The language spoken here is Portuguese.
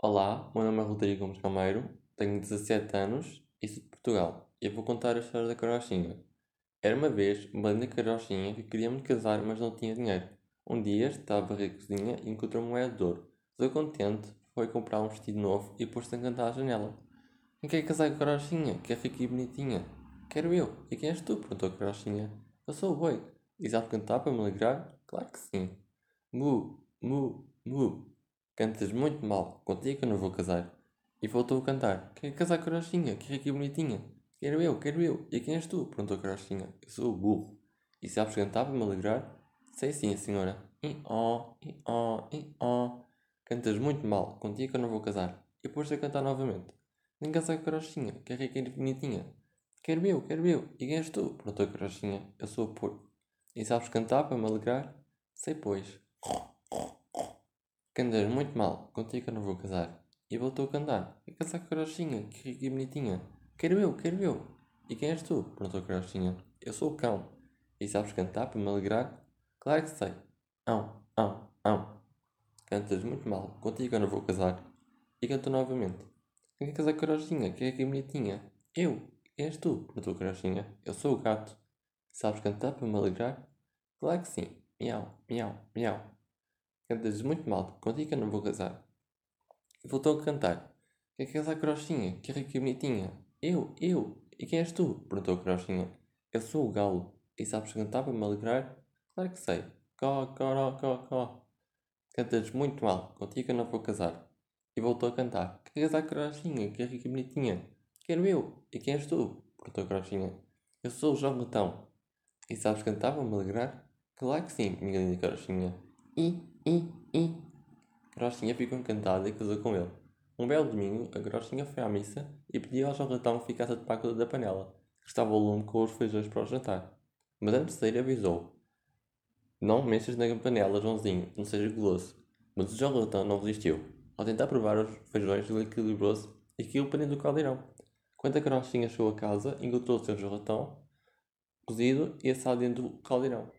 Olá, meu nome é Rodrigo Gomes Calmeiro, tenho 17 anos e sou de Portugal. E eu vou contar a história da carochinha. Era uma vez uma linda carochinha que queria muito casar, mas não tinha dinheiro. Um dia estava a cozinha e encontrou uma moeda de ouro. Ficou contente, foi comprar um vestido novo e pôs-se a cantar à janela. Quem quer casar com a carochinha, que é rica e bonitinha? Quero eu. E quem és tu? perguntou a carochinha. Eu sou o boi. E sabe cantar para me alegrar? Claro que sim. Mu, mu, mu. Cantas muito mal, contigo eu não vou casar. E voltou a cantar. Quer casar com a carochinha, que rica e bonitinha? Quero eu, quero eu. E quem és tu? perguntou a carochinha. Eu sou o burro. E sabes cantar para me alegrar? Sei sim, senhora. I-ó, i-ó, i-ó. Cantas muito mal, contigo eu não vou casar. E pôs-se a cantar novamente. Nem casar com a carochinha, que é rica e bonitinha. Quero eu, quero eu. E quem és tu? perguntou a carochinha. Eu sou o porco. E sabes cantar para me alegrar? Sei, pois. Cantas muito mal, contigo eu não vou casar. E voltou a cantar. E casar com a carochinha, que rica e bonitinha. Quero eu, quero eu. E quem és tu? perguntou a carochinha. Eu sou o cão. E sabes cantar para me alegrar? Claro que sei. Ão, ão, ão. Cantas muito mal, contigo eu não vou casar. E cantou novamente. Quem quer casar com a carochinha, que rica e bonitinha? Eu. Quem és tu? perguntou a carochinha. Eu sou o gato. Sabes cantar para me alegrar? Claro que sim. Miau, miau, miau. Cantas muito mal, contigo eu não vou casar. E voltou a cantar. Quer casar com a carochinha, que rica e bonitinha? Eu, eu. E quem és tu? perguntou a. Eu sou o galo. E sabes cantar para me alegrar? Claro que sei. Có, có, có, có. Cantas muito mal, contigo eu não vou casar. E voltou a cantar. Quer casar com a carochinha, que rica e bonitinha? Quero eu. E quem és tu? perguntou a. Eu sou o João Letão. E sabes cantar para me alegrar? Claro que sim, minha linda carochinha. I, i. Carochinha ficou encantada e casou com ele. Um belo domingo, a carochinha foi à missa e pediu ao João Ratão que ficasse a topar da panela, que estava ao lume com os feijões para o jantar. Mas antes de sair avisou. Não mexas na panela, Joãozinho, não sejas guloso. Mas o João Ratão não resistiu. Ao tentar provar os feijões, ele equilibrou-se e caiu para dentro do caldeirão. Quando a carochinha chegou a casa, encontrou o seu João Ratão cozido e assado dentro do caldeirão.